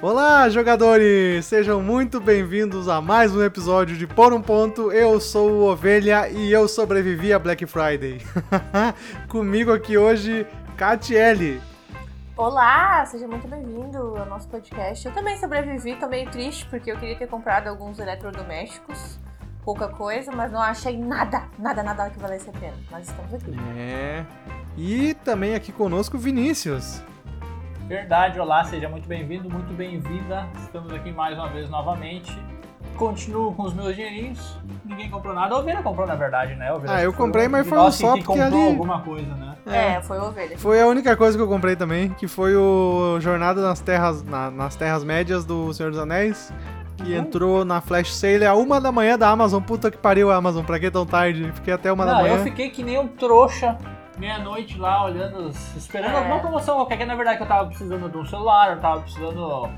Olá, jogadores! Sejam muito bem-vindos a mais um episódio de Por um Ponto. Eu sou o Ovelha e eu sobrevivi a Black Friday. Comigo aqui hoje, Catiele. Olá, seja muito bem-vindo ao nosso podcast. Eu também sobrevivi, tô meio triste porque eu queria ter comprado alguns eletrodomésticos, pouca coisa, mas não achei nada, nada, nada que valesse a pena. Mas estamos aqui. É. E também aqui conosco, Vinícius. Verdade, olá, seja muito bem-vindo, muito bem-vinda. Estamos aqui mais uma vez novamente. Continuo com os meus dinheirinhos. Ninguém comprou nada. A ovelha comprou, na verdade, né? A ovelha Ah, eu comprei, o- mas foi um só que porque comprou ali- alguma coisa, né? É, foi ovelha. Foi a única coisa que eu comprei também, que foi o Jornada nas Terras, na- nas terras Médias do Senhor dos Anéis, que Uhum. entrou na Flash Sale a uma da manhã da Amazon. Puta que pariu, Amazon, pra que tão tarde? Fiquei até uma da Não, manhã. eu fiquei que nem um trouxa meia-noite lá olhando, esperando É. alguma promoção qualquer, que na verdade que eu tava precisando de um celular, eu tava precisando.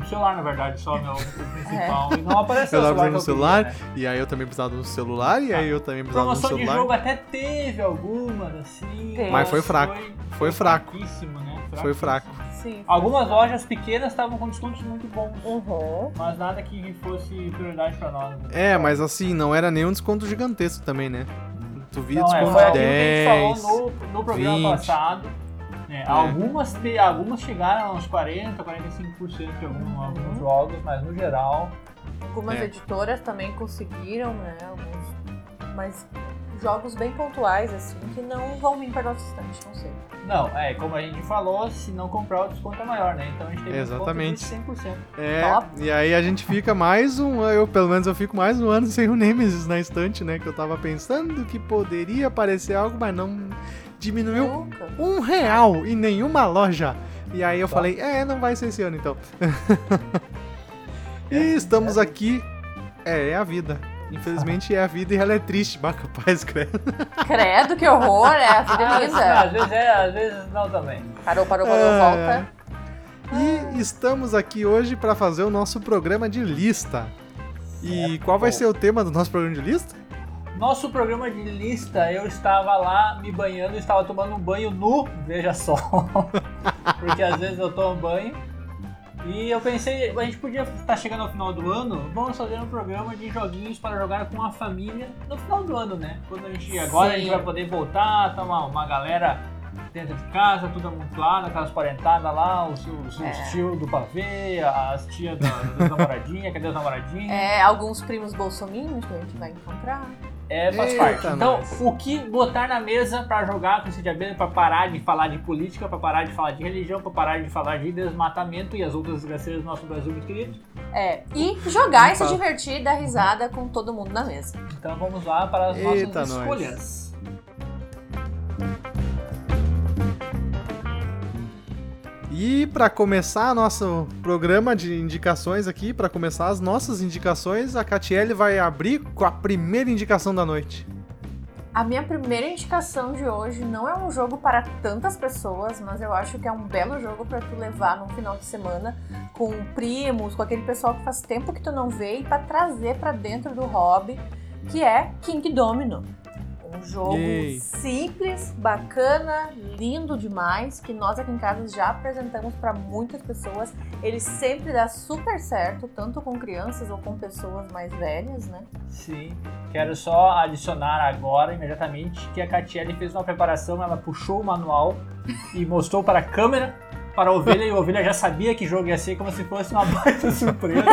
Um celular, na verdade, só meu o principal. E não apareceu Eu tava o precisando de um celular. que eu celular, queria, né? e aí eu também precisava de um celular, e aí eu também precisava de um Promoção de celular. jogo até teve algumas, assim. Tem. Mas foi fraco. Foi fraco. fraquíssimo, né? Foi fraco. Sim. Algumas lojas pequenas estavam com descontos muito bons, Uhum. mas nada que fosse prioridade pra nós. né? É, mas assim, não era nenhum desconto gigantesco também, né? Tu via Não, é, desconto foi de aquilo que a gente 10. falou no, no programa 20. passado. né? Algumas, te- algumas chegaram a uns 40, 45% de algum- alguns Uhum. jogos, mas no geral. Algumas É. editoras também conseguiram, né? Alguns. Mas jogos bem pontuais, assim, que não vão vir para nosso estante, não sei. Não, é, como a gente falou, se não comprar o desconto é maior, né? Então a gente teve Exatamente. um desconto de 100%. É, Top. e aí a gente fica mais um, eu pelo menos eu fico mais um ano sem o Nemesis na estante, né? Que eu tava pensando que poderia aparecer algo, mas não diminuiu Nunca. um real em nenhuma loja. E aí eu Tá. falei, é, não vai ser esse ano então. e É, estamos é. aqui, é, é a vida. Infelizmente é a vida e ela é triste, bah, capaz, credo. Credo, que horror, é a vida é Ah, às linda. vezes é, às vezes não também. Parou, parou, parou, É. volta. E estamos aqui hoje para fazer o nosso programa de lista. E Certo. qual vai ser o tema do nosso programa de lista? Nosso programa de lista, eu estava lá me banhando, eu estava tomando um banho nu, veja só. Porque às vezes eu tomo banho. E eu pensei, a gente podia estar chegando ao final do ano, vamos fazer um programa de joguinhos para jogar com a família no final do ano, né? Quando a gente, agora a gente Sim. vai poder voltar, tá uma, uma galera dentro de casa, tudo amontoado, aquelas parentadas lá, os, os, É. os tios do pavê, as tias da, das namoradinhas, cadê as namoradinhas? É, alguns primos bolsominions que a gente vai encontrar. É, faz Eita, parte. Então, nós. o que botar na mesa pra jogar com esse diabetes, pra parar de falar de política, pra parar de falar de religião, pra parar de falar de desmatamento e as outras desgraceiras do nosso Brasil muito querido. É, e jogar e se divertir, dar risada com todo mundo na mesa. Então vamos lá para as nossas Eita, nós. escolhas. E para começar nosso programa de indicações aqui, para começar as nossas indicações, a Catiele vai abrir com a primeira indicação da noite. A minha primeira indicação de hoje não é um jogo para tantas pessoas, mas eu acho que é um belo jogo para tu levar num final de semana com primos, com aquele pessoal que faz tempo que tu não vê e para trazer para dentro do hobby, que é King Domino. Um jogo Yay. simples, bacana, lindo demais, que nós aqui em casa já apresentamos para muitas pessoas. Ele sempre dá super certo, tanto com crianças ou com pessoas mais velhas, né? Sim. Quero só adicionar agora, imediatamente, que a Catiele fez uma preparação, ela puxou o manual e mostrou para a câmera, para a ovelha, e a ovelha já sabia que jogo ia ser, como se fosse uma baita surpresa.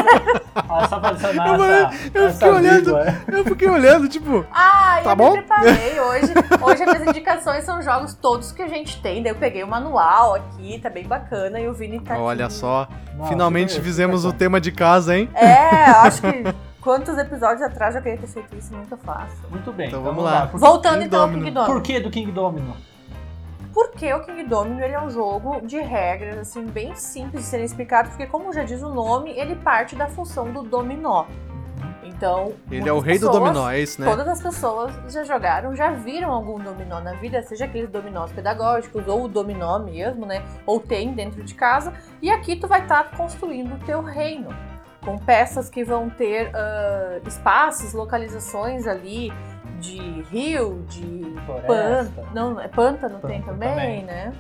Só adicionar Eu essa, eu essa fiquei olhando. é. Eu fiquei olhando, tipo, Ah, Tá eu bom? me preparei hoje. Hoje as minhas indicações são jogos todos que a gente tem. Daí eu peguei o manual aqui, tá bem bacana. E o Vini tá olha aqui. só, Não, finalmente fizemos o tema de casa, hein? É, acho que quantos episódios atrás eu queria ter feito isso e nunca faço. Muito bem. Então vamos lá. Por, Voltando King então ao Domino. King Domino. por que do King Domino? Porque o King Domino ele é um jogo de regras assim bem simples de serem explicado, porque como já diz o nome, ele parte da função do dominó. Então, Ele é o rei do pessoas- dominó, é isso, né? Todas as pessoas já jogaram, já viram algum dominó na vida, seja aqueles dominós pedagógicos ou o dominó mesmo, né? Ou tem dentro de casa. E aqui tu vai estar construindo o teu reino. Com peças que vão ter ah, espaços, localizações ali de rio, de Floresta. pântano. Não, é pântano tem Pântano também, também. né?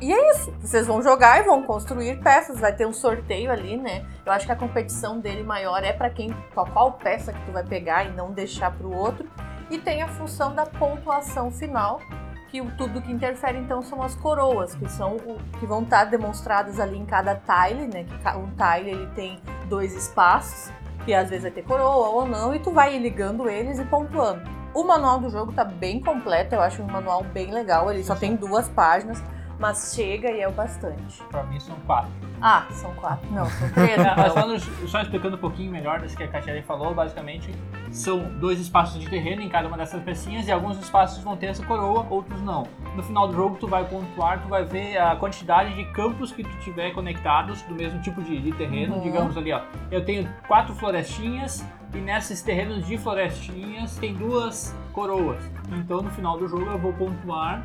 E é isso. Vocês vão jogar e vão construir peças. Vai ter um sorteio ali, né? Eu acho que a competição dele maior é para quem qual, qual peça que tu vai pegar e não deixar para o outro. E tem a função da pontuação final, que o- tudo que interfere então são as coroas, que são o, que vão estar demonstradas ali em cada tile, né? Que um tile ele tem dois espaços, que às vezes vai ter coroa ou não, e tu vai ligando eles e pontuando. O manual do jogo tá bem completo, eu acho um manual bem legal, ele só tem duas páginas, mas chega e é o bastante. Pra mim são quatro. Ah, são quatro. Não, são três. É, mas então. só explicando um pouquinho melhor desse que a Catiele falou, basicamente são dois espaços de terreno em cada uma dessas pecinhas e alguns espaços vão ter essa coroa, outros não. No final do jogo tu vai pontuar, tu vai ver a quantidade de campos que tu tiver conectados do mesmo tipo de, de terreno, Uhum. digamos ali ó. Eu tenho quatro florestinhas e nesses terrenos de florestinhas tem duas coroas. Então no final do jogo eu vou pontuar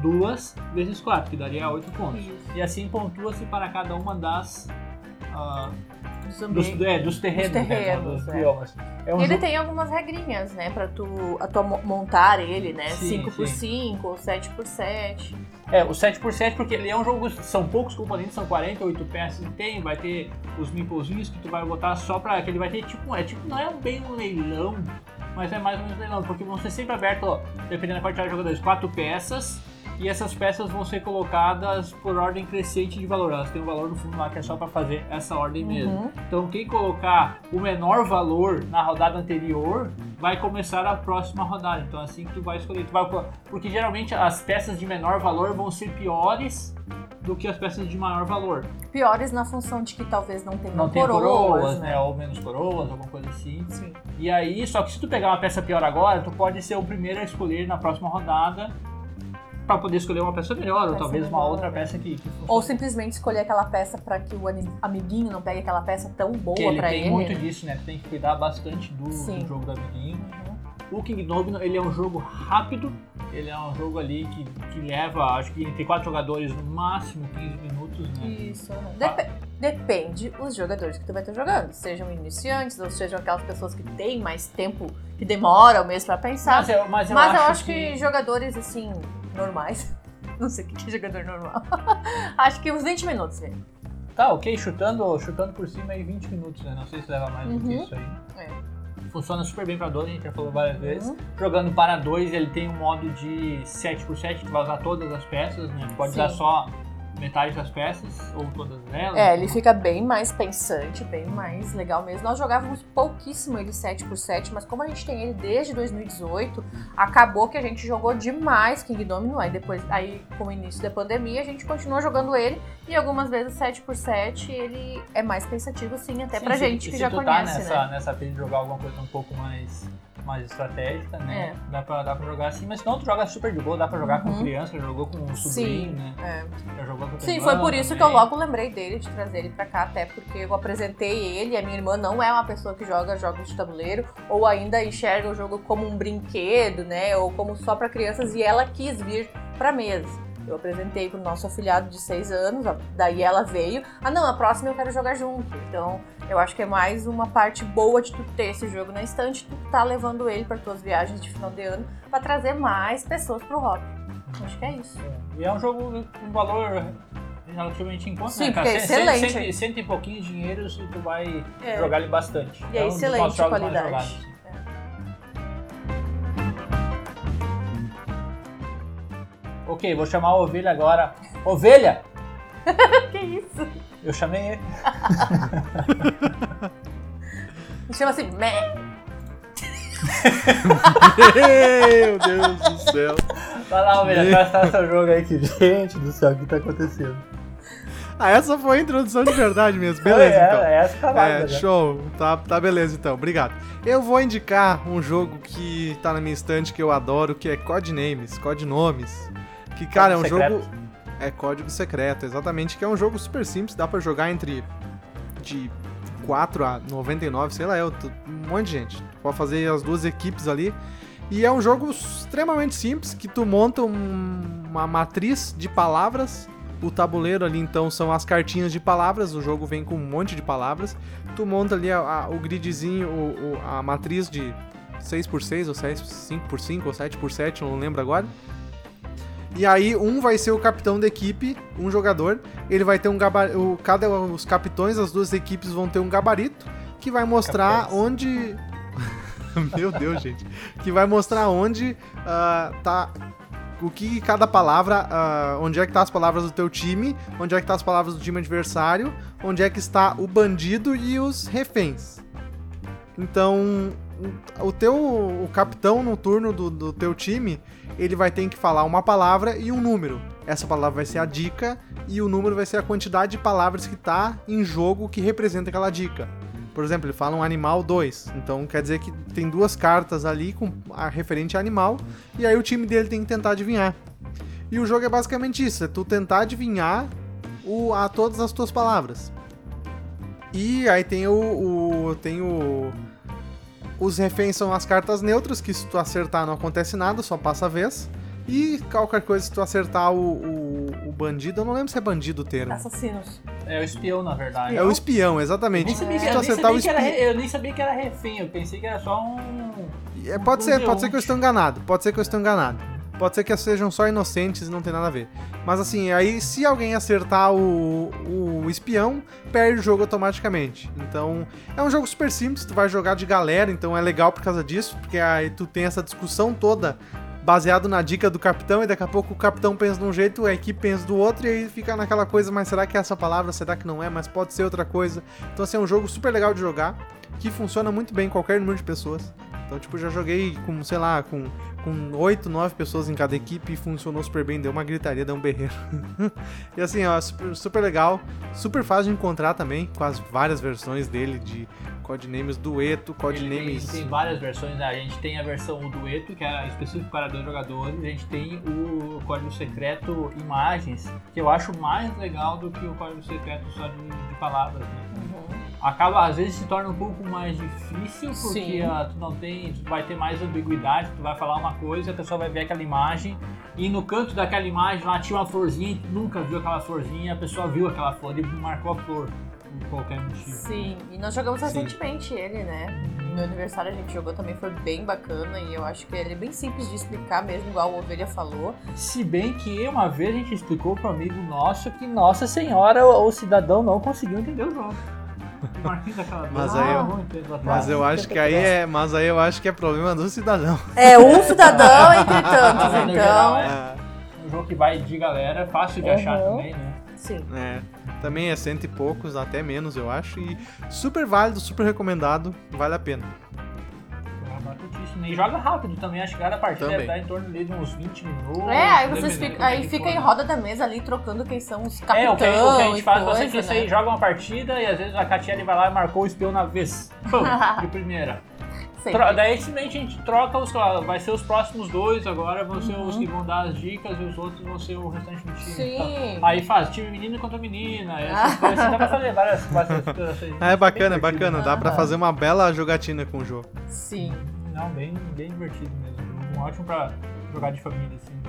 duas vezes quatro, que daria oito pontos. Isso. E assim pontua-se para cada uma das ah, Dos dos, é, dos terrenos, Dos né, terrenos, dos é. É um ele jogo- tem algumas regrinhas, né, pra tu, a tua montar ele, né? Sim, 5x5 ou 7x7. É, o 7x7, porque ele é um jogo, são poucos componentes, são 48 peças que tem, vai ter os meeplezinhos que tu vai botar só pra, que ele vai ter tipo, é tipo, não é bem um leilão, mas é mais ou menos um leilão, porque vão ser sempre aberto, ó, dependendo da quantidade de jogadores, quatro peças, e essas peças vão ser colocadas por ordem crescente de valor, elas têm um valor no fundo lá que é só pra fazer essa ordem mesmo. Uhum. Então quem colocar o menor valor na rodada anterior vai começar a próxima rodada. Então assim que tu vai escolher, tu vai porque geralmente as peças de menor valor vão ser piores do que as peças de maior valor. Piores na função de que talvez não tenham Não tem coroas, coroas, né? Ou menos coroas, alguma coisa assim. Sim. E aí, só que se tu pegar uma peça pior agora, tu pode ser o primeiro a escolher na próxima rodada para poder escolher uma peça melhor, ou Peça talvez uma melhor, outra né? peça que, que. Ou simplesmente escolher aquela peça pra que o amiguinho não pegue aquela peça tão boa Porque ele tem ele. muito disso, né? Tu tem que cuidar bastante do, do jogo do amiguinho. Uhum. O King Domino, ele é um jogo rápido, ele é um jogo ali que, que leva, acho que entre quatro jogadores, no máximo 15 minutos, né? Isso. uhum. Dep- depende os jogadores que tu vai estar jogando. Sejam iniciantes ou sejam aquelas pessoas que têm mais tempo, que demoram mesmo pra pensar. Mas, eu, mas eu Mas eu acho, acho que jogadores, assim, normais. Não sei o que é jogador normal. acho que uns 20 minutos, velho. Tá, ok, chutando, chutando por cima aí 20 minutos, né? Não sei se leva mais do que Uhum. isso aí. É. Funciona super bem pra dois, a gente já falou várias vezes. Uhum. Jogando para dois, ele tem um modo de 7x7, que vai usar todas as peças, né? Pode Sim. usar só metade das peças, ou todas elas. É, ele fica bem mais pensante, bem mais legal mesmo. Nós jogávamos pouquíssimo ele 7x7, mas como a gente tem ele desde 2018, acabou que a gente jogou demais King Domino. Aí depois, aí com o início da pandemia, a gente continuou jogando ele. E algumas vezes 7x7 ele é mais pensativo, sim, até Sim, pra gente que já tu conhece, tá nessa, né? nessa de jogar alguma coisa um pouco mais, mais estratégica, né? É. Dá, pra, dá pra jogar assim, mas senão tu joga super de boa, dá pra jogar com Uhum. criança, jogou com um sobrinho, Sim, né? é. Já jogou com Sim, foi por isso que eu também. logo lembrei dele, de trazer ele pra cá, até porque eu apresentei ele, a minha irmã não é uma pessoa que joga jogos de tabuleiro, ou ainda enxerga o jogo como um brinquedo, né, ou como só pra crianças, e ela quis vir pra mesa. Eu apresentei pro nosso afilhado de seis anos, daí ela veio, ah não, a próxima eu quero jogar junto. Então, eu acho que é mais uma parte boa de tu ter esse jogo na estante, tu tá levando ele para tuas viagens de final de ano, pra trazer mais pessoas pro hobby. Acho que é isso. E é um jogo com valor relativamente em conta, Sim, né, cara? é Cento- cento- excelente. Cento, cento e pouquinho dinheiros e tu vai É. jogar ele bastante. E é um dos excelente qualidade. Ok, vou chamar a ovelha agora. Ovelha! Que isso? Eu chamei ele. Chama assim, meh. Meu Deus do céu. Vai lá, ovelha, traz seu jogo aí que, gente do céu, o que tá acontecendo? Ah, essa foi a introdução de verdade mesmo. Beleza, é, então. É, essa tá É, né? show. Tá, tá beleza então, obrigado. Eu vou indicar um jogo que tá na minha estante que eu adoro, que é Codenames, Codinomes. Que, cara, Código é um secreto. jogo. É código secreto, exatamente. Que é um jogo super simples, dá pra jogar entre de 4 a 99, sei lá, tu- um monte de gente. Tu pode fazer as duas equipes ali. E é um jogo extremamente simples, que tu monta um- uma matriz de palavras. O tabuleiro ali, então, são as cartinhas de palavras. O jogo vem com um monte de palavras. Tu monta ali a- a- o gridzinho, o- o- a matriz de 6x6, ou 6, 5x5, ou 7x7, não lembro agora. E aí um vai ser o capitão da equipe, um jogador. Ele vai ter um gabarito. Cada os capitões das duas equipes vão ter um gabarito que vai mostrar Capitães. onde. Meu Deus, gente. Que vai mostrar onde ah, tá. O que cada palavra. ah, onde é que tá as palavras do teu time, onde é que tá as palavras do time adversário, onde é que está o bandido e os reféns. Então, o teu o capitão no turno do, do teu time, ele vai ter que falar uma palavra e um número. Essa palavra vai ser a dica e o número vai ser a quantidade de palavras que tá em jogo que representa aquela dica. Por exemplo, ele fala um animal 2. Então quer dizer que tem duas cartas ali com a referente a animal e aí o time dele tem que tentar adivinhar. E o jogo é basicamente isso, é tu tentar adivinhar o, a todas as tuas palavras. E aí tem o, o tem o os reféns são as cartas neutras, que se tu acertar não acontece nada, só passa a vez. E qualquer coisa, se tu acertar o, o, o bandido, eu não lembro se é bandido o termo. Assassinos. É o espião, na verdade. É o espião, Eu exatamente. nem sabia, que, Se tu eu nem que era, eu nem sabia que era refém, eu pensei que era só um. É, pode ser, pode ser que eu estou enganado. Pode ser que eu estou enganado. Pode ser que sejam só inocentes e não tem nada a ver. Mas assim, aí se alguém acertar o, o espião, perde o jogo automaticamente. Então, é um jogo super simples, tu vai jogar de galera, então é legal por causa disso, porque aí tu tem essa discussão toda baseado na dica do capitão, e daqui a pouco o capitão pensa de um jeito, a equipe pensa do outro, e aí fica naquela coisa, mas será que é essa palavra, será que não é, mas pode ser outra coisa. Então assim, é um jogo super legal de jogar, que funciona muito bem em qualquer número de pessoas. Então, tipo, já joguei com, sei lá, com, com 8, 9 pessoas em cada equipe e funcionou super bem, deu uma gritaria, deu um berreiro. e assim, ó, super, super legal, super fácil de encontrar também, com as várias versões dele, de codenames dueto, Ele tem, codenames... tem várias versões, né? A gente tem a versão dueto, que é específico para dois jogadores. A gente tem o código secreto imagens, que eu acho mais legal do que o código secreto só de, de palavras. Né? Uhum. Acaba, às vezes se torna um pouco mais difícil, porque ah, tu não tem, tu vai ter mais ambiguidade, tu vai falar uma coisa, a pessoa vai ver aquela imagem, e no canto daquela imagem lá tinha uma florzinha, e tu nunca viu aquela florzinha, a pessoa viu aquela flor e marcou a flor, por qualquer motivo. Sim, e nós jogamos Sim. recentemente ele, né? No meu aniversário a gente jogou também, foi bem bacana e eu acho que ele é bem simples de explicar mesmo, igual o Ovelha falou. Se bem que uma vez a gente explicou para um amigo nosso que Nossa Senhora, o cidadão não conseguiu entender o jogo. Marquinhos daquela Mas aí eu- ah. Mas eu acho que aí é, mas aí eu acho que é problema do cidadão. É um cidadão entre tantos, no então. geral, é É, um jogo que vai de galera, fácil de achar Uhum. também, né? Sim. é. Também é cento e poucos, até menos, eu acho. E super válido, super recomendado, vale a pena. Baratíssimo. E joga rápido também, acho que cada partida Também. deve dar em torno de uns 20 minutos. É, aí vocês ficam, é aí fica em roda da mesa ali trocando quem são os capitão É, o que, o que a gente faz coisa, bastante isso né? joga uma partida e às vezes a Catiele vai lá e marcou o espião na vez. Pum, de primeira. Tro- daí simplesmente a gente troca os. Vai ser os próximos dois agora, vão ser os Uhum. que vão dar as dicas e os outros vão ser o restante do time. Sim. Então, aí faz time menino contra menina, essas coisas. Assim, dá pra fazer várias, assim, É bacana, é bacana. Dá pra Aham. fazer uma bela jogatina com o jogo. Sim. Não, bem, bem divertido mesmo. Um ótimo pra jogar de família, assim.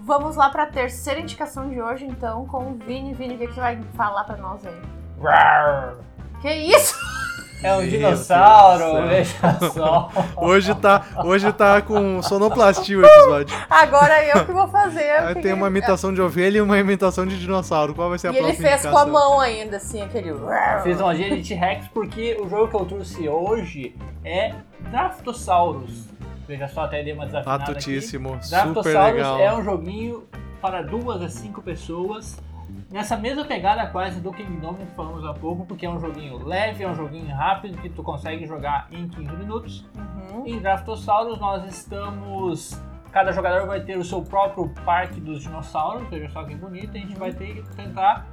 Vamos lá pra terceira indicação de hoje, então, com o Vini. Vini, o que, que você vai falar pra nós aí? Rar! Que isso? É um Meu dinossauro, veja só. Hoje tá, hoje tá com sonoplastia o episódio. Agora eu que vou fazer. Aí tem uma ele- imitação de ovelha e uma imitação de dinossauro. Qual vai ser a E ele próxima fez com a indicação? mão ainda, assim, aquele. Fiz uma de T-Rex porque o jogo que eu trouxe hoje é Draftosaurus. Veja só, até dei uma desafinada aqui. Batutíssimo, super legal. é um joguinho para duas a cinco pessoas. Nessa mesma pegada quase do Kingdom que falamos há pouco, porque é um joguinho leve, é um joguinho rápido que tu consegue jogar em 15 minutos. Uhum. Em Draftosaurus nós estamos. Cada jogador vai ter o seu próprio parque dos dinossauros, veja só que bonito, a gente vai ter que tentar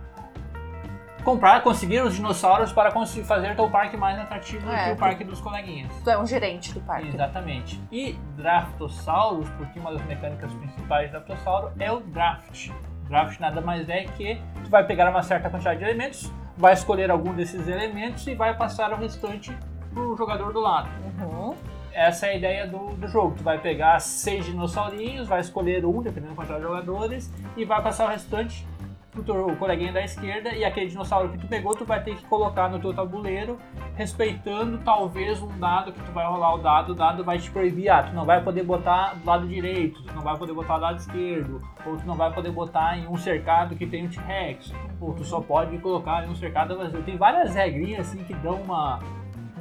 comprar, conseguir os dinossauros para conseguir fazer teu parque mais atrativo do É. que o parque dos coleguinhas. Tu é um gerente do parque. Exatamente. E Draftosaurus, porque uma das mecânicas principais de Draftosauro é o draft. Draft nada mais é que tu vai pegar uma certa quantidade de elementos, vai escolher algum desses elementos e vai passar o restante pro jogador do lado. Uhum. Essa é a ideia do, do jogo. Tu vai pegar seis dinossaurinhos, vai escolher um, dependendo da quantidade de jogadores, e vai passar o restante pro teu coleguinha da esquerda e aquele dinossauro que tu pegou, tu vai ter que colocar no teu tabuleiro, respeitando talvez um dado que tu vai rolar o dado, o dado vai te proibir, ah, tu não vai poder botar do lado direito, tu não vai poder botar do lado esquerdo, ou tu não vai poder botar em um cercado que tem um T-Rex, ou tu só pode colocar em um cercado vazio. Tem várias regrinhas assim que dão uma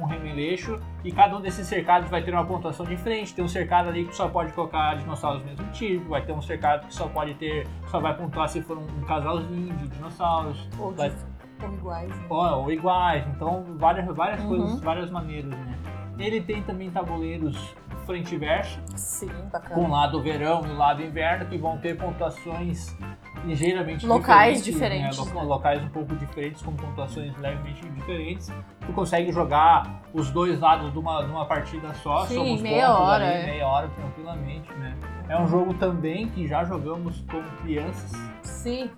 um remeleixo e cada um desses cercados vai ter uma pontuação diferente. Tem um cercado ali que só pode colocar dinossauros do mesmo tipo, vai ter um cercado que só pode ter, só vai pontuar se for um, um casalzinho de dinossauros. Ou, vai, ou iguais, né? ou, ou, iguais, então várias, várias Uhum. coisas, várias maneiras, né? Ele tem também tabuleiros frente e verso, Sim, com o bacana. lado verão e o lado inverno, que vão ter pontuações ligeiramente Locais diferentes, diferentes, Lo- né? Locais um pouco diferentes, com pontuações levemente diferentes. Tu consegue jogar os dois lados de uma, de uma partida só, Sim, somos meia hora, ali, é. meia hora tranquilamente, né? É um jogo também que já jogamos com crianças, Sim,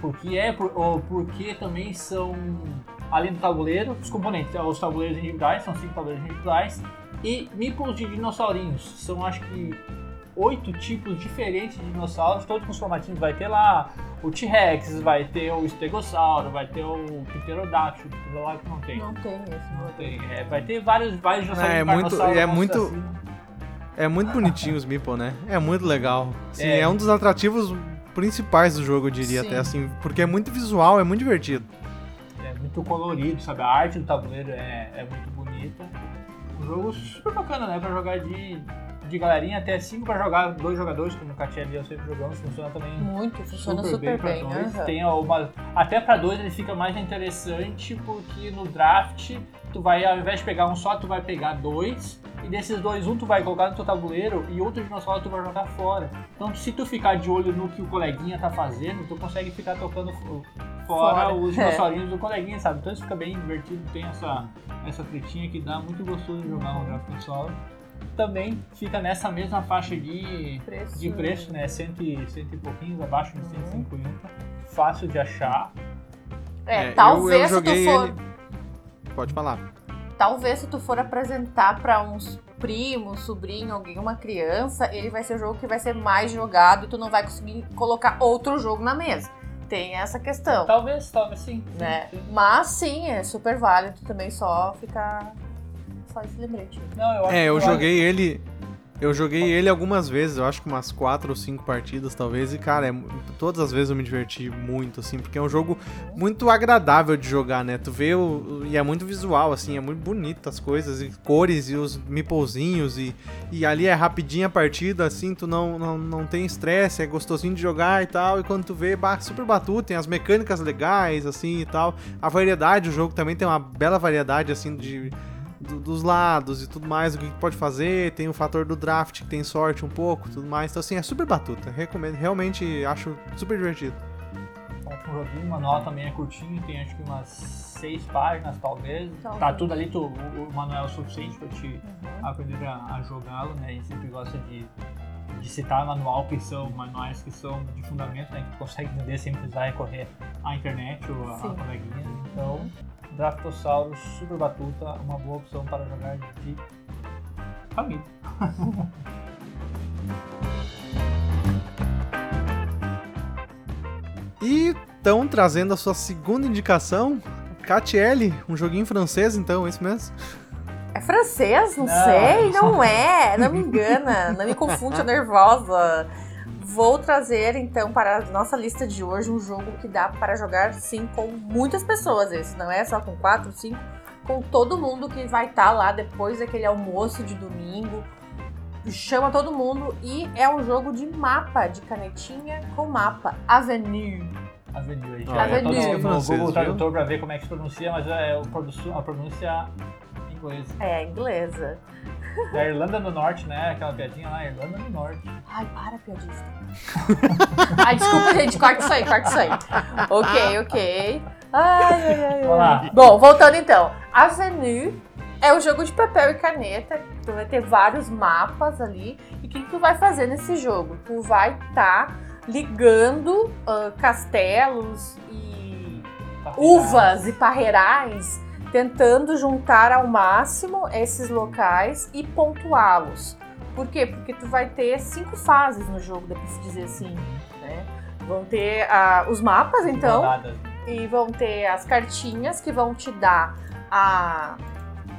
porque é porque também são além do tabuleiro, os componentes, os tabuleiros individuais, são cinco tabuleiros individuais, e meeples de dinossaurinhos. São acho que oito tipos diferentes de dinossauros, todos com os formatinhos. Vai ter lá o T-Rex, vai ter o Stegossauro, vai ter o Pterodáctilo, que lá que não tem. não tem esse. Não tem. É, vai ter vários, vários dinossauros É, é muito- é vamos muito- assim. É muito bonitinho os Meeple, né? É muito legal. Sim, É. é. um dos atrativos principais do jogo, eu diria Sim. até assim, porque é muito visual, é muito divertido. É muito colorido, sabe? A arte do tabuleiro é, é muito bonita. Um jogo super bacana, né? Pra jogar de, de galerinha, até 5 pra jogar dois jogadores, como o Katia e eu sempre jogamos, funciona também Muito, funciona super, pra bem. dois. aham. Tem uma, até pra dois ele fica mais interessante, porque no draft, tu vai, ao invés de pegar um só, tu vai pegar dois. E desses dois, um tu vai colocar no teu tabuleiro e outro dinossauro tu vai jogar fora. Então, se tu ficar de olho no que o coleguinha tá fazendo, tu consegue ficar tocando fo- fora, Fora, os é. dinossaurinhos do coleguinha, sabe? Então isso fica bem divertido, tem essa, essa tretinha que dá muito gostoso de jogar um Draftossauro. Também fica nessa mesma faixa de Preço. de preço, né? Cento e, cento e pouquinhos, abaixo de 150. Fácil de achar. É, É, eu- talvez eu se joguei tu for. ele- Pode falar. Talvez se tu for apresentar pra uns primos, sobrinho, alguém, uma criança, ele vai ser o jogo que vai ser mais jogado e tu não vai conseguir colocar outro jogo na mesa. Tem essa questão, Talvez, talvez sim. sim, né? sim. Mas sim, é super válido também só ficar. Só esse lembrete. Não, eu acho É, eu que joguei ele. Eu joguei ele algumas vezes, eu acho que umas quatro ou cinco partidas talvez, e cara, é todas as vezes eu me diverti muito, assim, porque é um jogo muito agradável de jogar, né? Tu vê o, e é muito visual, assim, é muito bonito as coisas, e cores e os meeplezinhos, e, e ali é rapidinho a partida, assim, tu não, não, não tem estresse, é gostosinho de jogar e tal, e quando tu vê, bah, super batuto, tem as mecânicas legais, assim, e tal. A variedade, o jogo também tem uma bela variedade, assim, de do- dos lados e tudo mais, o que pode fazer, tem o fator do draft que tem sorte um pouco, tudo mais. Então assim, é super batuta. Recomendo, realmente acho super divertido. Ótimo joguinho, o manual também é curtinho, tem acho que umas seis páginas talvez. Talvez. Tá tudo ali, tu, o, o manual é o suficiente pra te Uhum. aprender a, a jogá-lo, né? A gente sempre gosta de, de citar manual que são manuais que são de fundamento, né? Que tu consegue entender sem precisar recorrer à internet ou a, a Sim. coleguinha. Então, Draftossaurus Super Batuta, uma boa opção para jogar de família. E estão trazendo a sua segunda indicação, KTL, um joguinho francês, então, é isso mesmo? É francês? Não, Não. sei, não é. Não me engana, não me confunde, tô nervosa. Vou trazer então para a nossa lista de hoje um jogo que dá para jogar sim com muitas pessoas. Esse não é só com quatro, cinco, com todo mundo que vai estar lá depois daquele almoço de domingo. Chama todo mundo e é um jogo de mapa, de canetinha com mapa. Avenue. Avenue. aí. Ah, Avenue. no- é no francês, Google viu? Tradutor pra ver como é que se pronuncia, mas é a pronúncia inglesa. É, inglesa. Da Irlanda do Norte, né? Aquela piadinha lá, Irlanda do Norte. Ai, para, piadista. ai, desculpa, gente. Corta isso aí, corta isso aí. Ok, ok. Ai, ai, ai. Vamos lá. Bom, voltando então. Avenue é um jogo de papel e caneta. Tu vai ter vários mapas ali. E o que, que tu vai fazer nesse jogo? Tu vai estar ligando ah, castelos e uvas e parreirais, tentando juntar ao máximo esses locais e pontuá-los. Por quê? Porque tu vai ter cinco fases no jogo, dá pra se dizer assim. Né? Vão ter ah, os mapas, então, Rodadas. e vão ter as cartinhas que vão te dar a,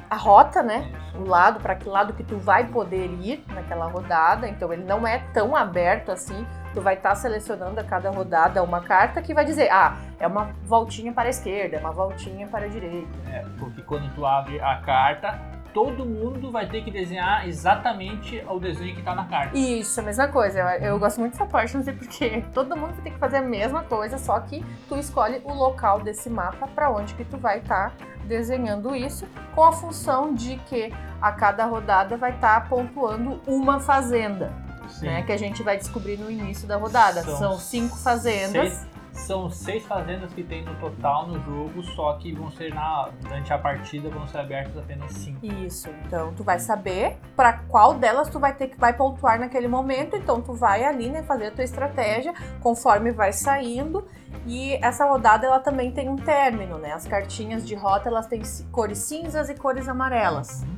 a rota, né? O lado, para que lado que tu vai poder ir naquela rodada. Então ele não é tão aberto assim. Tu vai estar selecionando a cada rodada uma carta que vai dizer, ah, é uma voltinha para a esquerda, é uma voltinha para a direita. É, porque quando tu abre a carta, todo mundo vai ter que desenhar exatamente o desenho que tá na carta. Isso, a mesma coisa. Eu, eu gosto muito dessa parte, não sei porquê. Todo mundo vai ter que fazer a mesma coisa, só que tu escolhe o local desse mapa para onde que tu vai estar desenhando isso, com a função de que a cada rodada vai estar pontuando uma fazenda, Sim. né? Que a gente vai descobrir no início da rodada. São São, cinco fazendas. Seis- são seis fazendas que tem no total no jogo, só que vão ser na, durante a partida vão ser abertas apenas cinco. Isso. Então tu vai saber para qual delas tu vai ter que vai pontuar naquele momento. Então tu vai ali, né, fazer a tua estratégia conforme vai saindo. E essa rodada ela também tem um término, né? As cartinhas de rota elas têm cores cinzas e cores amarelas. né?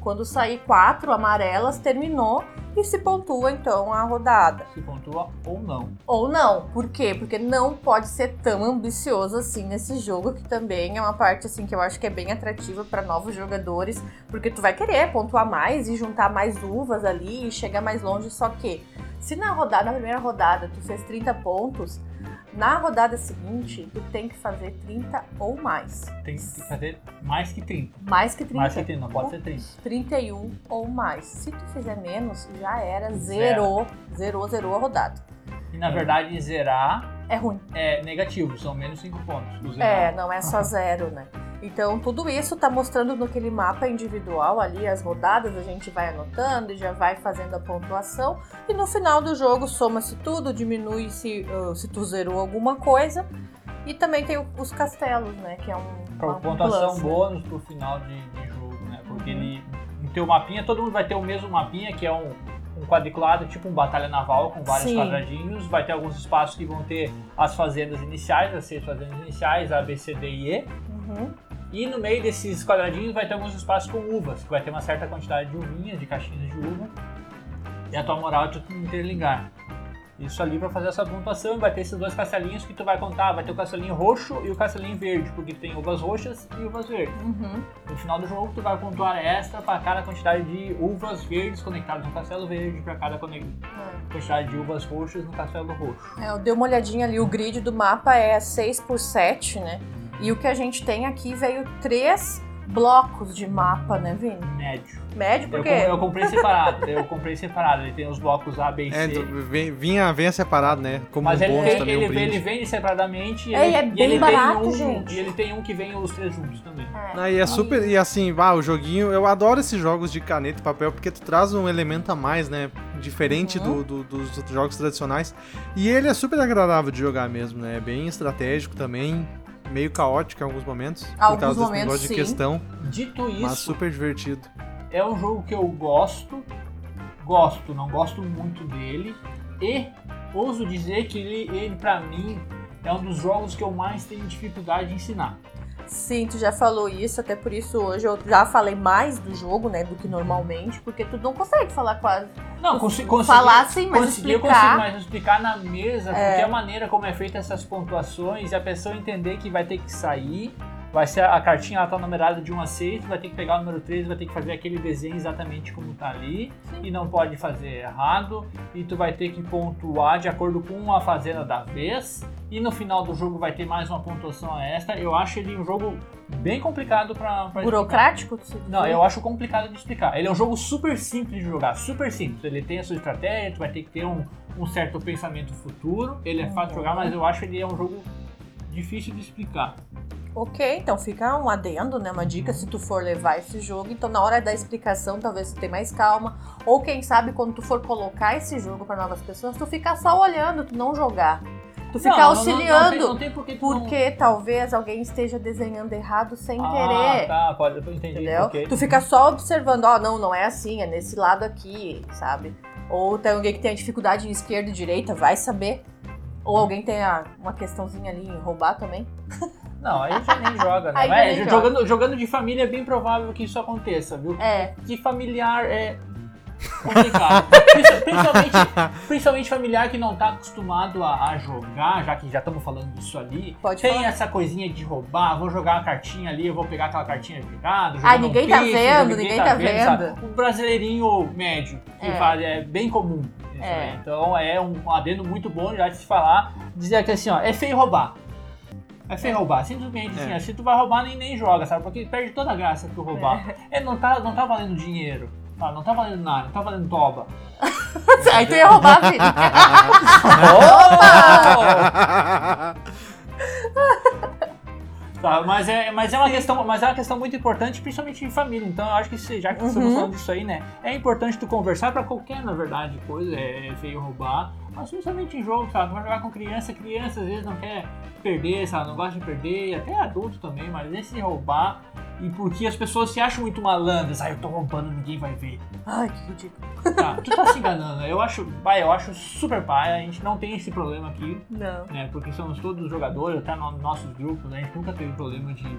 Quando sair quatro amarelas, terminou e se pontua então a rodada. Se pontua ou não. Ou não. Por quê? Porque não pode ser tão ambicioso assim nesse jogo, que também é uma parte assim que eu acho que é bem atrativa para novos jogadores, porque tu vai querer pontuar mais e juntar mais uvas ali e chegar mais longe, só que se na rodada, na primeira rodada, tu fez 30 pontos, na rodada seguinte, tu tem que fazer 30 ou mais. Tem que fazer mais que 30. Mais que 30. Mais que 30, não pode ser 30. 31 ou mais. Se tu fizer menos, já era, Zero. zerou, zerou, zerou a rodada. E na verdade, zerar É ruim. é negativo, são menos 5 pontos. É, não é só zero, né? Então, tudo isso tá mostrando naquele mapa individual ali, as rodadas, a gente vai anotando e já vai fazendo a pontuação. E no final do jogo, soma-se tudo, diminui se, uh, se tu zerou alguma coisa. E também tem os castelos, né? Que é um. Um pontuação plus, né? bônus pro final de, de jogo, né? Porque Uhum. ele. No teu mapinha, todo mundo vai ter o mesmo mapinha, que é um, um quadriculado, tipo um batalha naval, com vários Sim. quadradinhos. Vai ter alguns espaços que vão ter as fazendas iniciais, as seis fazendas iniciais, A, B, C, D e E. Uhum. E no meio desses quadradinhos vai ter alguns espaços com uvas, que vai ter uma certa quantidade de uvinhas, de caixinhas de uva. E a tua moral é tu interligar. Isso ali pra fazer essa pontuação, vai ter esses dois castelinhos que tu vai contar. Vai ter o castelinho roxo e o castelinho verde, porque tem uvas roxas e uvas verdes. Uhum. No final do jogo, tu vai pontuar extra para cada quantidade de uvas verdes conectadas no castelo verde, para cada É. quantidade de uvas roxas no castelo roxo. É, eu dei uma olhadinha ali, o grid do mapa é 6 por 7, né? E o que a gente tem aqui veio três blocos de mapa, né, Vini? Médio. Médio, Eu, porque. com- eu comprei separado, eu comprei separado. Ele tem os blocos A, B e C. É, então, vem- vinha, venha separado, né? Como Mas um ele, bônus tem- também, ele, um vem- ele vende separadamente e É, ele, e é e bem ele barato, tem um, gente. E ele tem um que vem os três juntos também. É. Ah, e é super. E assim, ah, o joguinho. Eu adoro esses jogos de caneta e papel porque tu traz um elemento a mais, né? Diferente Uhum. do, do- dos jogos tradicionais. E ele é super agradável de jogar mesmo, né? É bem estratégico também. Meio caótico em alguns momentos. por Alguns causa desse momentos, negócio de questão. Dito Mas isso, super divertido. é um jogo que eu gosto. Gosto, não gosto muito dele. E ouso dizer que ele, ele para mim, é um dos jogos que eu mais tenho dificuldade de ensinar. Sim, tu já falou isso, até por isso hoje eu já falei mais do jogo, né, do que normalmente, porque tu não consegue falar quase. Não, consegui, falar sim, mas consegui, eu explicar- consigo, mas explicar na mesa, É. porque a maneira como é feita essas pontuações e a pessoa entender que vai ter que sair, vai ser a cartinha ela tá numerada de 1 a 6, tu vai ter que pegar o número 3, vai ter que fazer aquele desenho exatamente como tá ali, e não pode fazer errado, e tu vai ter que pontuar de acordo com a fazenda da vez, e no final do jogo vai ter mais uma pontuação extra. Eu acho ele um jogo bem complicado explicar. Burocrático? Não, eu acho complicado de explicar. Ele é um jogo super simples de jogar, super simples. Ele tem a sua estratégia, tu vai ter que ter um, um certo pensamento futuro. Ele é fácil de jogar, mas eu acho ele é um jogo difícil de explicar. Ok, então fica um adendo, né? Uma dica se tu for levar esse jogo. Então, na hora da explicação, talvez tu tenha mais calma. Ou quem sabe, quando tu for colocar esse jogo para novas pessoas, tu ficar só olhando, tu não jogar. Tu ficar Não, auxiliando. Não, tem, não tem por que tu não- Porque talvez alguém esteja desenhando errado sem Ah, querer. tá, pode, eu entendi. Entendeu? ok. Tu fica só observando, ó, não, não é assim, é nesse lado aqui, sabe? Ou tem alguém que tem dificuldade em esquerda e direita, vai saber. Ou alguém tem a- uma questãozinha ali em roubar também. Não, aí já nem joga, né? Aí já Mas nem jogando, jogando de família é bem provável que isso aconteça, viu? É, Que familiar é. Complicado. Princi- Principalmente, principalmente familiar que não tá acostumado a, a jogar, já que já estamos falando disso ali. Pode tem falar. essa coisinha de roubar, vou jogar uma cartinha ali, eu vou pegar aquela cartinha jogada. Ah, ninguém tá vendo, ninguém tá sabe? vendo. O brasileirinho médio, que É. faz, é bem comum. isso É. aí. Então é um adendo muito bom já de se falar, dizer que assim, ó, é feio roubar. É feio roubar, simplesmente assim, É. ó, se tu vai roubar nem, nem joga, sabe? Porque perde toda a graça tu roubar. É, não, tá, não tá valendo dinheiro, tá? não tá valendo nada, não tá valendo toba. Aí tu ia roubar, filho. Tá, mas é, mas é uma questão, mas é uma questão muito importante, principalmente em família. Então eu acho que se- já que estamos Uhum. falando disso aí, né, é importante tu conversar pra qualquer, na verdade, coisa, é, é feio roubar, mas principalmente em jogo, sabe? Vai jogar com criança, criança às vezes não quer perder, sabe? Não gosta de perder, até adulto também, mas esse roubar e porque as pessoas se acham muito malandras, ah, eu tô roubando, ninguém vai ver. Ai, que ridículo. Tá, tu tá se enganando. Eu acho, pai, eu acho super pai, a gente não tem esse problema aqui Não. né? Porque somos todos jogadores, até nos nossos grupos, né? A gente nunca teve problema de,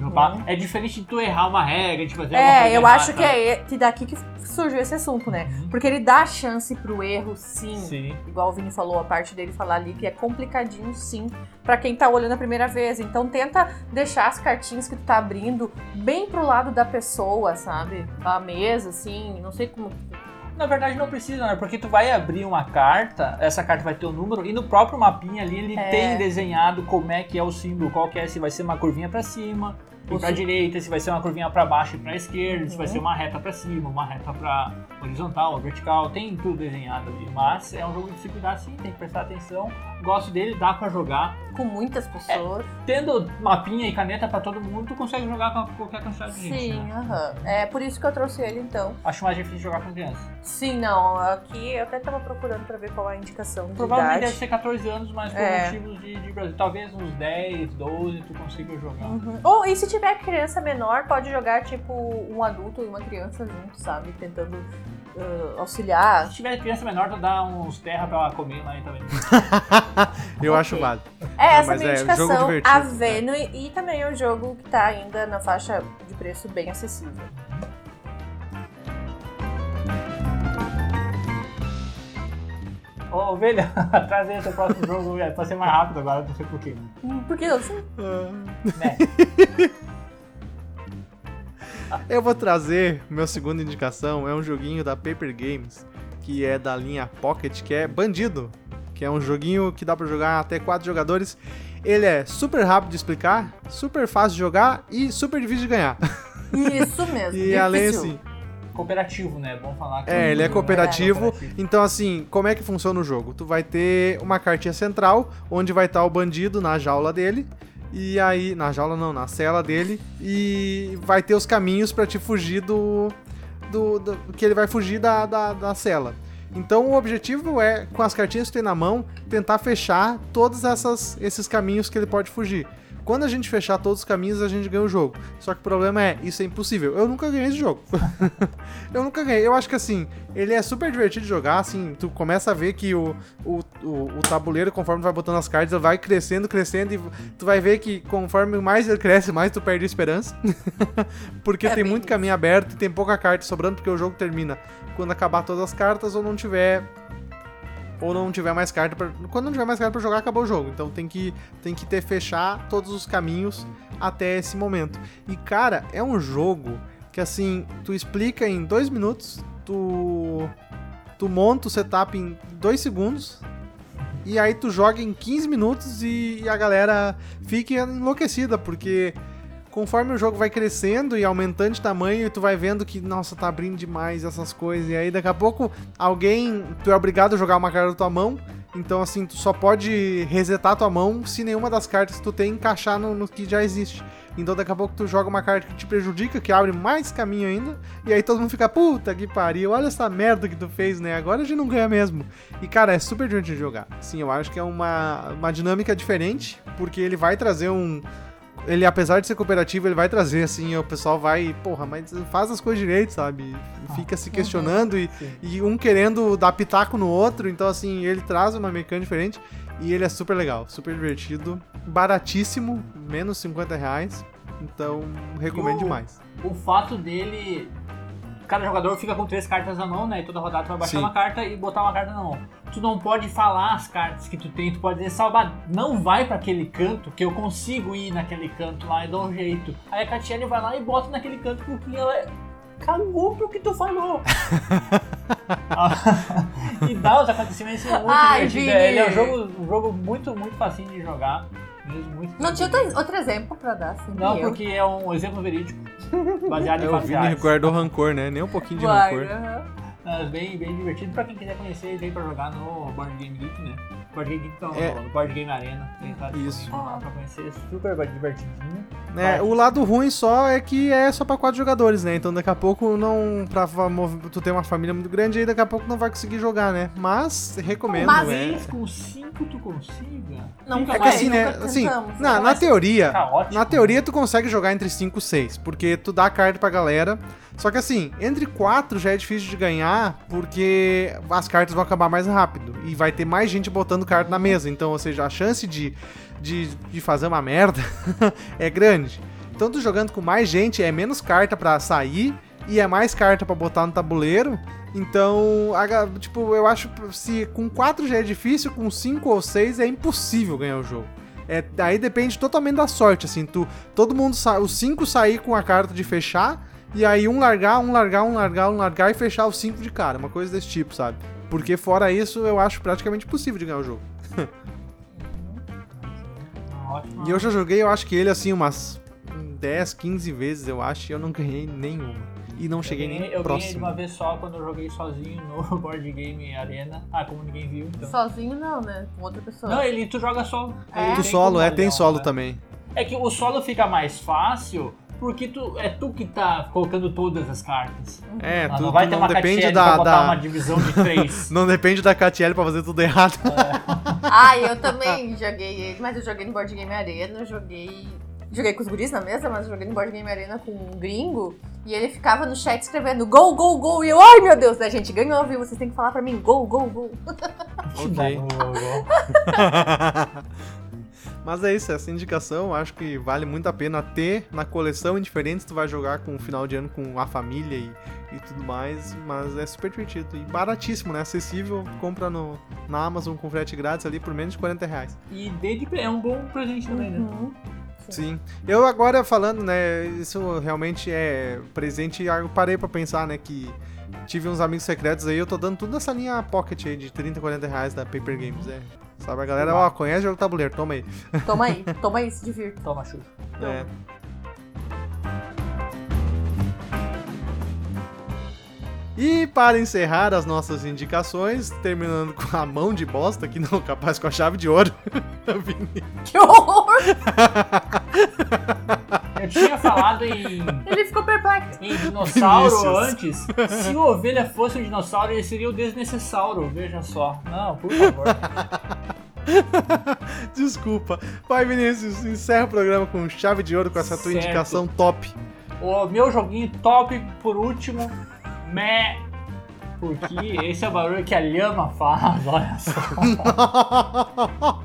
roubar. É diferente de tu errar uma regra, de fazer alguma É, eu errada, acho que é que daqui que surgiu esse assunto, né? Uhum. Porque ele dá chance pro erro, sim. Sim. Igual o Vini falou, a parte dele falar ali que é complicadinho, sim, pra quem tá olhando a primeira vez. Então tenta deixar as cartinhas que tu tá abrindo bem pro lado da pessoa, sabe? A mesa, assim, não sei como. Na verdade não precisa, né? Porque tu vai abrir uma carta, essa carta vai ter o número, e no próprio mapinha ali ele É. tem desenhado como é que é o símbolo, qual que é, se vai ser uma curvinha pra cima e Ou pra se- direita, se vai ser uma curvinha pra baixo e pra esquerda, se vai Uhum. ser uma reta pra cima, uma reta pra horizontal, ou vertical, tem tudo desenhado ali. Mas é um jogo de se cuidar sim, tem que prestar atenção. Gosto dele, dá pra jogar. Com muitas pessoas. Tendo mapinha e caneta pra todo mundo, tu consegue jogar com qualquer quantidade de gente. Sim, né? aham. É por isso que eu trouxe ele, então. Acho mais difícil jogar com criança. Sim, não. Aqui eu até tava procurando pra ver qual é a indicação Provavelmente deve ser 14 anos, mas por É. motivos de, de Brasil. Talvez uns 10, 12 tu consiga jogar. Uhum. Ou, e se tiver criança menor, pode jogar tipo um adulto e uma criança junto, sabe? Tentando ah, auxiliar. Se tiver criança menor, tu dá uns terra pra ela comer lá e também. Eu Ok. acho válido. É, essa mas minha é, indicação, a né? Venue, e também é um jogo que tá ainda na faixa de preço bem acessível. Ô, ovelha, traz aí teu próximo jogo, velho, pra ser mais rápido agora, não sei porquê. Hum, Por que não? Sim. Né? Eu vou trazer meu segunda indicação, é um joguinho da Paper Games, que é da linha Pocket, que é Bandido, que é um joguinho que dá pra jogar até quatro jogadores. Ele é super rápido de explicar, super fácil de jogar e super difícil de ganhar. Isso mesmo. E além difícil. assim, Cooperativo, né? É bom falar que É, ele é um- cooperativo. cooperativo. Então, assim, como é que funciona o jogo? Tu vai ter uma cartinha central, onde vai estar o bandido na jaula dele. E aí. Na jaula não, na cela dele. E vai ter os caminhos pra te fugir do. do, do- que ele vai fugir da, da, da cela. Então o objetivo é, com as cartinhas que tem na mão, tentar fechar todos essas, esses caminhos que ele pode fugir. Quando a gente fechar todos os caminhos, a gente ganha o jogo. Só que o problema é, isso é impossível. Eu nunca ganhei esse jogo. eu nunca ganhei. Eu acho que assim, ele é super divertido de jogar, assim, tu começa a ver que o, o, o, o tabuleiro, conforme tu vai botando as cartas, ele vai crescendo, crescendo, e tu vai ver que conforme mais ele cresce, mais tu perde a esperança. porque É tem muito caminho aberto e tem pouca carta sobrando, porque o jogo termina quando acabar todas as cartas ou não tiver ou não tiver mais carta pra... quando não tiver mais carta pra jogar acabou o jogo. Então tem que tem que ter fechar todos os caminhos até esse momento. E cara é um jogo que assim tu explica em dois minutos tu tu monta o setup em dois segundos e aí tu joga em 15 minutos e, e a galera fica enlouquecida porque conforme o jogo vai crescendo e aumentando de tamanho, tu vai vendo que, nossa, tá abrindo demais essas coisas. E aí daqui a pouco alguém. Tu é obrigado a jogar uma carta da tua mão. Então, assim, tu só pode resetar tua mão se nenhuma das cartas que tu tem encaixar no, no que já existe. Então daqui a pouco tu joga uma carta que te prejudica, que abre mais caminho ainda. E aí todo mundo fica, puta que pariu, olha essa merda que tu fez, né? Agora a gente não ganha mesmo. E cara, é super divertido de jogar. Sim, eu acho que é uma, uma dinâmica diferente, porque ele vai trazer um ele, apesar de ser cooperativo, ele vai trazer, assim, o pessoal vai, porra, mas faz as coisas direito, sabe? E Fica se questionando e, e um querendo dar pitaco no outro, então, assim, ele traz uma mecânica diferente e ele é super legal, super divertido, baratíssimo, menos 50 reais, então recomendo o- demais. O fato dele cada jogador fica com três cartas na mão, né? E toda rodada tu vai baixar Sim. uma carta e botar uma carta na mão. Tu não pode falar as cartas que tu tem, tu pode dizer, Salva, não vai pra aquele canto, que eu consigo ir naquele canto lá e dar um jeito. Aí a Catiele vai lá e bota naquele canto porque ela cagou pro que tu falou. e dá os acontecimentos é muito Ai, divertido. Vini. Ele é um jogo, um jogo muito, muito facinho de jogar. Mesmo, muito Não tinha outro, exemplo pra dar, assim. Não, eu. porque é um exemplo verídico. Baseado em É, o fatos Vini reais. guardou rancor, né? Nem um pouquinho de Vai, rancor. Mas bem, bem divertido pra quem quiser conhecer, vem pra jogar no Board Game Geek, né? Board Game Geek não, É. no Board Game Arena. Tá Isso. lá pra conhecer, super divertidinho. É, o lado ruim só é que é só pra quatro jogadores, né? Então daqui a pouco não. Pra tu ter uma família muito grande, aí daqui a pouco não vai conseguir jogar, né? Mas recomendo, Mas é. Com 5 tu consiga. Não, é É que mais- assim, né? Assim, na, na teoria, Tá na teoria tu consegue jogar entre 5 e 6, porque tu dá a carta pra galera. Só que assim, entre 4 já é difícil de ganhar, porque as cartas vão acabar mais rápido. E vai ter mais gente botando carta na mesa. Então, ou seja, a chance de, de, de fazer uma merda é grande. Então, tu jogando com mais gente, é menos carta pra sair e é mais carta pra botar no tabuleiro. Então, a tipo, eu acho se com 4 já é difícil, com 5 ou 6 é impossível ganhar o jogo. É, aí depende totalmente da sorte, assim, tu, todo mundo, os 5 sair com a carta de fechar, e aí um largar, um largar, um largar, um largar e fechar os 5 de cara, uma coisa desse tipo, sabe? Porque fora isso, eu acho praticamente impossível de ganhar o jogo. E eu já joguei, eu acho que ele, assim, umas 10, 15 vezes, eu acho, e eu não ganhei nenhuma. E não cheguei eu ganhei, nem eu ganhei de próximo. uma vez só quando eu joguei sozinho no Board Game Arena. Ah, como ninguém viu, então. Sozinho não, né? Com outra pessoa. Não, ele tu joga solo. É? Ele Do tem solo, é, tem solo né? também. É que o solo fica mais fácil porque tu, é tu que tá colocando todas as cartas. É, Ah, tu, não vai tu ter não uma depende da... pra botar da- uma divisão de três. Não depende da Catiele pra fazer tudo errado. Ah, eu também joguei ele, mas eu joguei no Board Game Arena, joguei. Joguei com os guris na mesa, mas eu joguei no Board Game Arena com um gringo. E ele ficava no chat escrevendo gol, gol, gol. E eu, ai meu Deus, a gente ganhou, viu? Vocês têm que falar pra mim gol, gol, gol. Ok. Mas é isso, essa indicação eu acho que vale muito a pena ter na coleção indiferente se tu vai jogar com o final de ano com a família e, e tudo mais, mas é super divertido e baratíssimo, né? Acessível, compra no, na Amazon com frete grátis ali por menos de 40 reais. E dê de pre- é um bom presente também, né? Uhum. Sim. Eu agora falando, né, isso realmente é presente, eu parei pra pensar, né, que tive uns amigos secretos aí, eu tô dando tudo nessa linha pocket aí de 30, 40 reais da Paper Games, é. Sabe, a galera, ó, conhece jogo tabuleiro, toma aí. Toma aí, toma aí, se divirta. Toma, Xuxa. É. E para encerrar as nossas indicações, terminando com a mão de bosta, aqui não, capaz com a chave de ouro. Vini. Que horror! Eu tinha falado em, Ele ficou perplexo. em dinossauro Vinícius. antes. Se o ovelha fosse um dinossauro, ele seria o desnecessauro. Veja só. Não, por favor. Desculpa. Vai, Vinícius, encerra o programa com chave de ouro com essa tua Certo. indicação top. O meu joguinho top, por último, meh. Porque esse é o barulho que a lhama faz, olha só.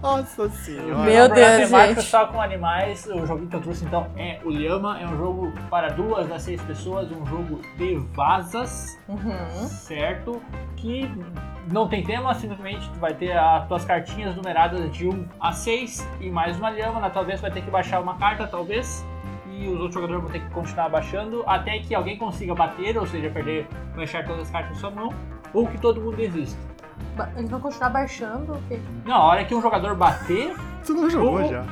Nossa senhora. Meu Deus, gente. só com animais, o joguinho que eu trouxe então é o Lhama, é um jogo para duas a seis pessoas, um jogo de vasas, Uhum. certo? Que não tem tema, simplesmente tu vai ter as tuas cartinhas numeradas de 1 a 6 e mais uma lhama, na tua vez vai ter que baixar uma carta, talvez, e os outros jogadores vão ter que continuar baixando até que alguém consiga bater, ou seja, perder, baixar todas as cartas em sua mão, ou que todo mundo desista. Ba- Eles vão continuar baixando? o quê? Não, a hora que um jogador bater, Tu não jogou O- já.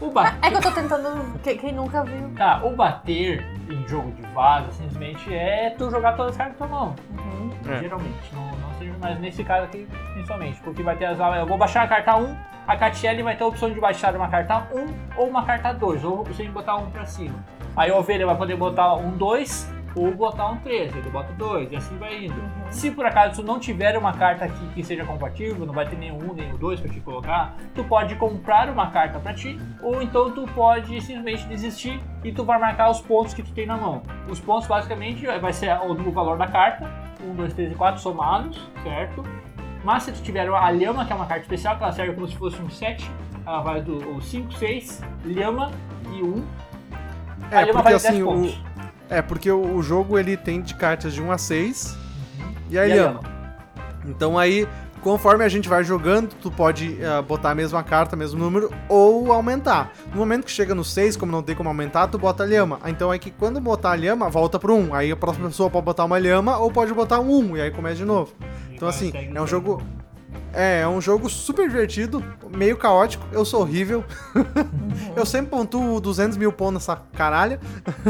o bater. É que eu tô tentando. que- Quem nunca viu? Tá, o bater em jogo de vaza, simplesmente é tu jogar todas as cartas na tua mão. Uhum. É. Geralmente, não, não seja mais nesse caso aqui, principalmente. Porque vai ter as Eu vou baixar a carta 1, a Catiele vai ter a opção de baixar uma carta 1 ou uma carta 2, ou você botar um pra cima. Aí a ovelha vai poder botar um 2 ou botar um 3, ele bota 2, e assim vai indo. Uhum. Se por acaso tu não tiver uma carta aqui que seja compatível, não vai ter nenhum 1 nem o 2 pra te colocar, tu pode comprar uma carta pra ti, ou então tu pode simplesmente desistir e tu vai marcar os pontos que tu tem na mão. Os pontos basicamente vai ser o o valor da carta, 1, 2, 3 e 4 somados, certo? Mas se tu tiver a lhama, que é uma carta especial, que ela serve como se fosse um 7, ela vai do 5, 6, lhama e 1. a É, lhama porque vale 10 assim, o, pontos. É, porque o, jogo ele tem de cartas de 1 a 6 e a E a lhama. Então aí, conforme a gente vai jogando, tu pode ah, botar a mesma carta, mesmo número, ou aumentar. No momento que chega no 6, como não tem como aumentar, tu bota a lhama. Então é que quando botar a lhama, volta pro 1. Aí a próxima pessoa pode botar uma lhama ou pode botar um 1, e aí começa de novo. Então assim, é um jogo... É, é um jogo super divertido, meio caótico. Eu sou horrível. eu sempre pontuo 200 mil pontos nessa caralha.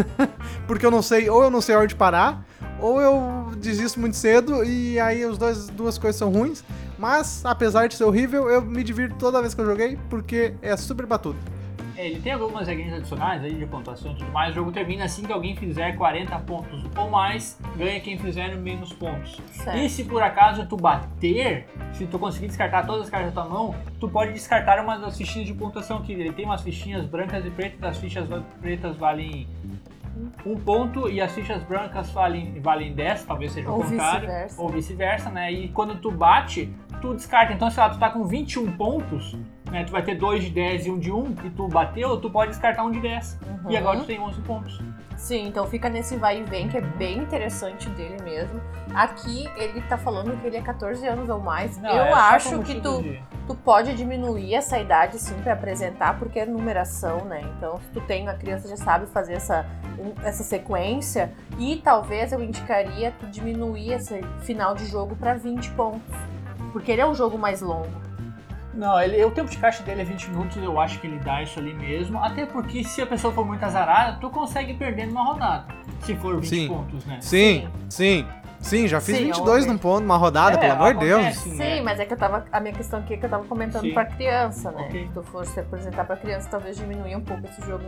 porque eu não sei, ou eu não sei onde parar, ou eu desisto muito cedo e aí as duas, duas coisas são ruins. Mas, apesar de ser horrível, eu me divirto toda vez que eu joguei, porque é super batudo. É, ele tem algumas regrinhas adicionais aí de pontuação e tudo mais. O jogo termina assim que alguém fizer 40 pontos ou mais, ganha quem fizer menos pontos. Certo. E se por acaso tu bater, se tu conseguir descartar todas as cartas da tua mão, tu pode descartar uma das fichinhas de pontuação que ele tem umas fichinhas brancas e pretas, as fichas pretas valem um ponto e as fichas brancas valem, valem 10, talvez seja o Ou contrário, vice-versa. ou vice-versa, né? E quando tu bate, tu descarta. Então, sei lá, tu tá com 21 pontos, né? Tu vai ter dois de 10 e um de 1, e tu bateu, tu pode descartar um de 10. E Uhum. agora tu tem 11 pontos. Sim, então fica nesse vai e vem que é bem interessante dele mesmo. Aqui ele tá falando que ele é 14 anos ou mais. Não, Eu é acho que tu, de- tu pode diminuir essa idade sim pra apresentar, porque é numeração, né? Então, se tu tem, a criança já sabe fazer essa, essa sequência. E talvez eu indicaria tu diminuir esse final de jogo pra 20 pontos. Porque ele é um jogo mais longo. Não, ele, o tempo de caixa dele é 20 minutos, eu acho que ele dá isso ali mesmo. Até porque se a pessoa for muito azarada, tu consegue perder numa rodada. Se for 20 Sim. pontos, né? Sim, sim, sim, já fiz Sim, 22 ok. num ponto, numa rodada, É, pelo amor de Deus. Sim, né? mas é que eu tava. A minha questão aqui é que eu tava comentando Sim. pra criança, né? Ok. Se tu for se apresentar pra criança, talvez diminuir um pouco esse jogo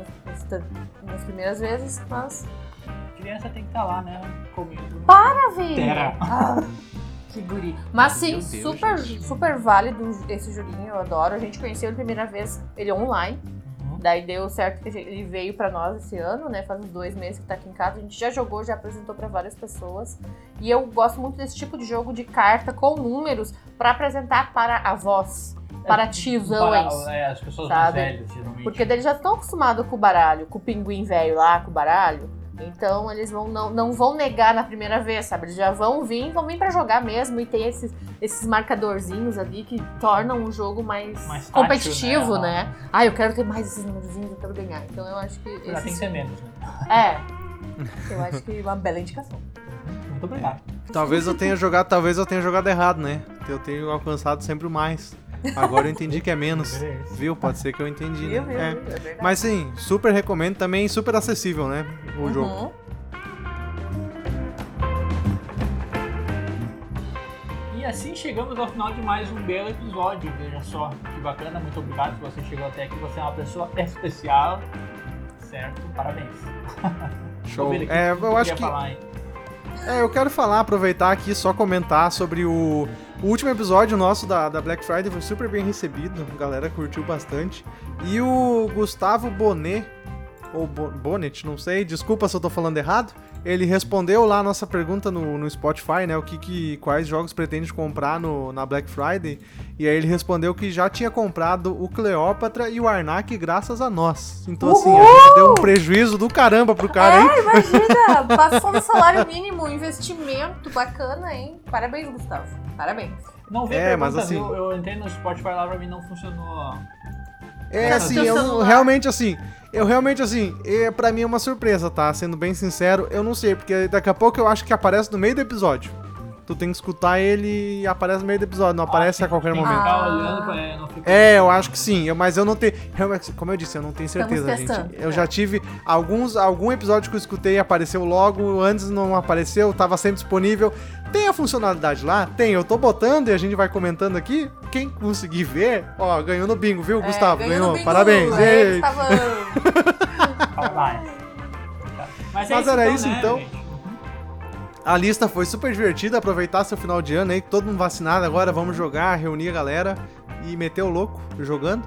nas, primeiras vezes, mas. criança tem que estar lá, né? Comendo. Maravilha! Terra. Ah, que guri. Mas sim, Deus, super, gente. super válido esse joguinho, eu adoro. A gente conheceu ele a primeira vez, ele online. Daí deu certo que ele veio pra nós esse ano, né? Faz uns dois meses que tá aqui em casa. A gente já jogou, já apresentou pra várias pessoas. E eu gosto muito desse tipo de jogo de carta com números pra apresentar para avós, para tiozões. Para, é, as pessoas sabe? mais velhas, geralmente. Porque eles já estão acostumados com o baralho, com o pinguim velho lá, com o baralho. Então eles vão, não, não vão negar na primeira vez, sabe? Eles já vão vir, vão vir pra jogar mesmo e tem esses, esses marcadorzinhos ali que tornam o jogo mais, Mais tátil, competitivo, né? né? Ah, eu quero ter mais esses númerozinhos, eu quero ganhar. Então eu acho que. Já tem que esses- ser menos, né? É. Eu acho que é uma bela indicação. Muito obrigado. Talvez eu tenha jogado, talvez eu tenha jogado errado, né? Eu tenho alcançado sempre o mais. Agora eu entendi que é menos. Viu? Pode ser que eu entendi, Viu, né? viu, É. viu? É. Mas sim, super recomendo também, super acessível, né? O jogo. Uhum. E assim chegamos ao final de mais um belo episódio. Veja só que bacana, muito obrigado se você chegou até aqui. Você é uma pessoa especial. Certo? Parabéns. Show. É, eu acho que. falar, hein? É, eu quero falar, aproveitar aqui, só comentar sobre o, o último episódio nosso da, da Black Friday, foi super bem recebido, a galera curtiu bastante. E o Gustavo Bonet, ou Bo- Bonnet, não sei, desculpa se eu tô falando errado, ele respondeu lá a nossa pergunta no, no Spotify, né, o que, que quais jogos pretende comprar no, na Black Friday, e aí ele respondeu que já tinha comprado o Cleópatra e o Arnak graças a nós. Então assim, a gente deu um prejuízo do caramba pro cara, hein? É, imagina! Passou no salário mínimo, investimento bacana, hein? Parabéns, Gustavo. Parabéns. Não vi É, a mas pergunta, assim- viu? Eu entrei no Spotify lá pra mim não funcionou. É Tá no assim, eu celular. realmente assim, eu realmente assim, é, pra mim é uma surpresa, tá? Sendo bem sincero, eu não sei, porque daqui a pouco eu acho que aparece no meio do episódio. Tu tem que escutar ele e aparece no meio do episódio, não aparece a qualquer momento. Ah. pra é. É, eu acho que sim, eu- mas eu não tenho. Como eu disse, eu não tenho certeza, gente. Eu é. já tive alguns algum episódio que eu escutei e apareceu logo, antes não apareceu, tava sempre disponível. Tem a funcionalidade lá? Tem, eu tô botando e a gente vai comentando aqui. Quem conseguir ver, ó, ganhou no bingo, viu, Gustavo? É, Ganhou, no bingo. parabéns. Gustavão. Fala mais. Mas, é Mas isso, era então, isso, né, então. A lista foi super divertida, aproveitar seu final de ano aí, todo mundo vacinado agora, vamos jogar, reunir a galera e meter o louco jogando,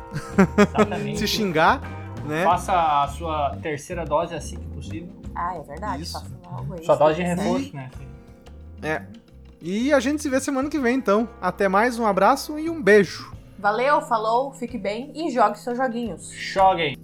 Exatamente. se xingar, né? Faça a sua terceira dose assim que possível. Ah, é verdade. Isso. Faça logo aí. Sua dose de reforço, né? E a gente se vê semana que vem, então. Até mais, um abraço e um beijo. Valeu, falou, fique bem e jogue seus joguinhos. Joguem!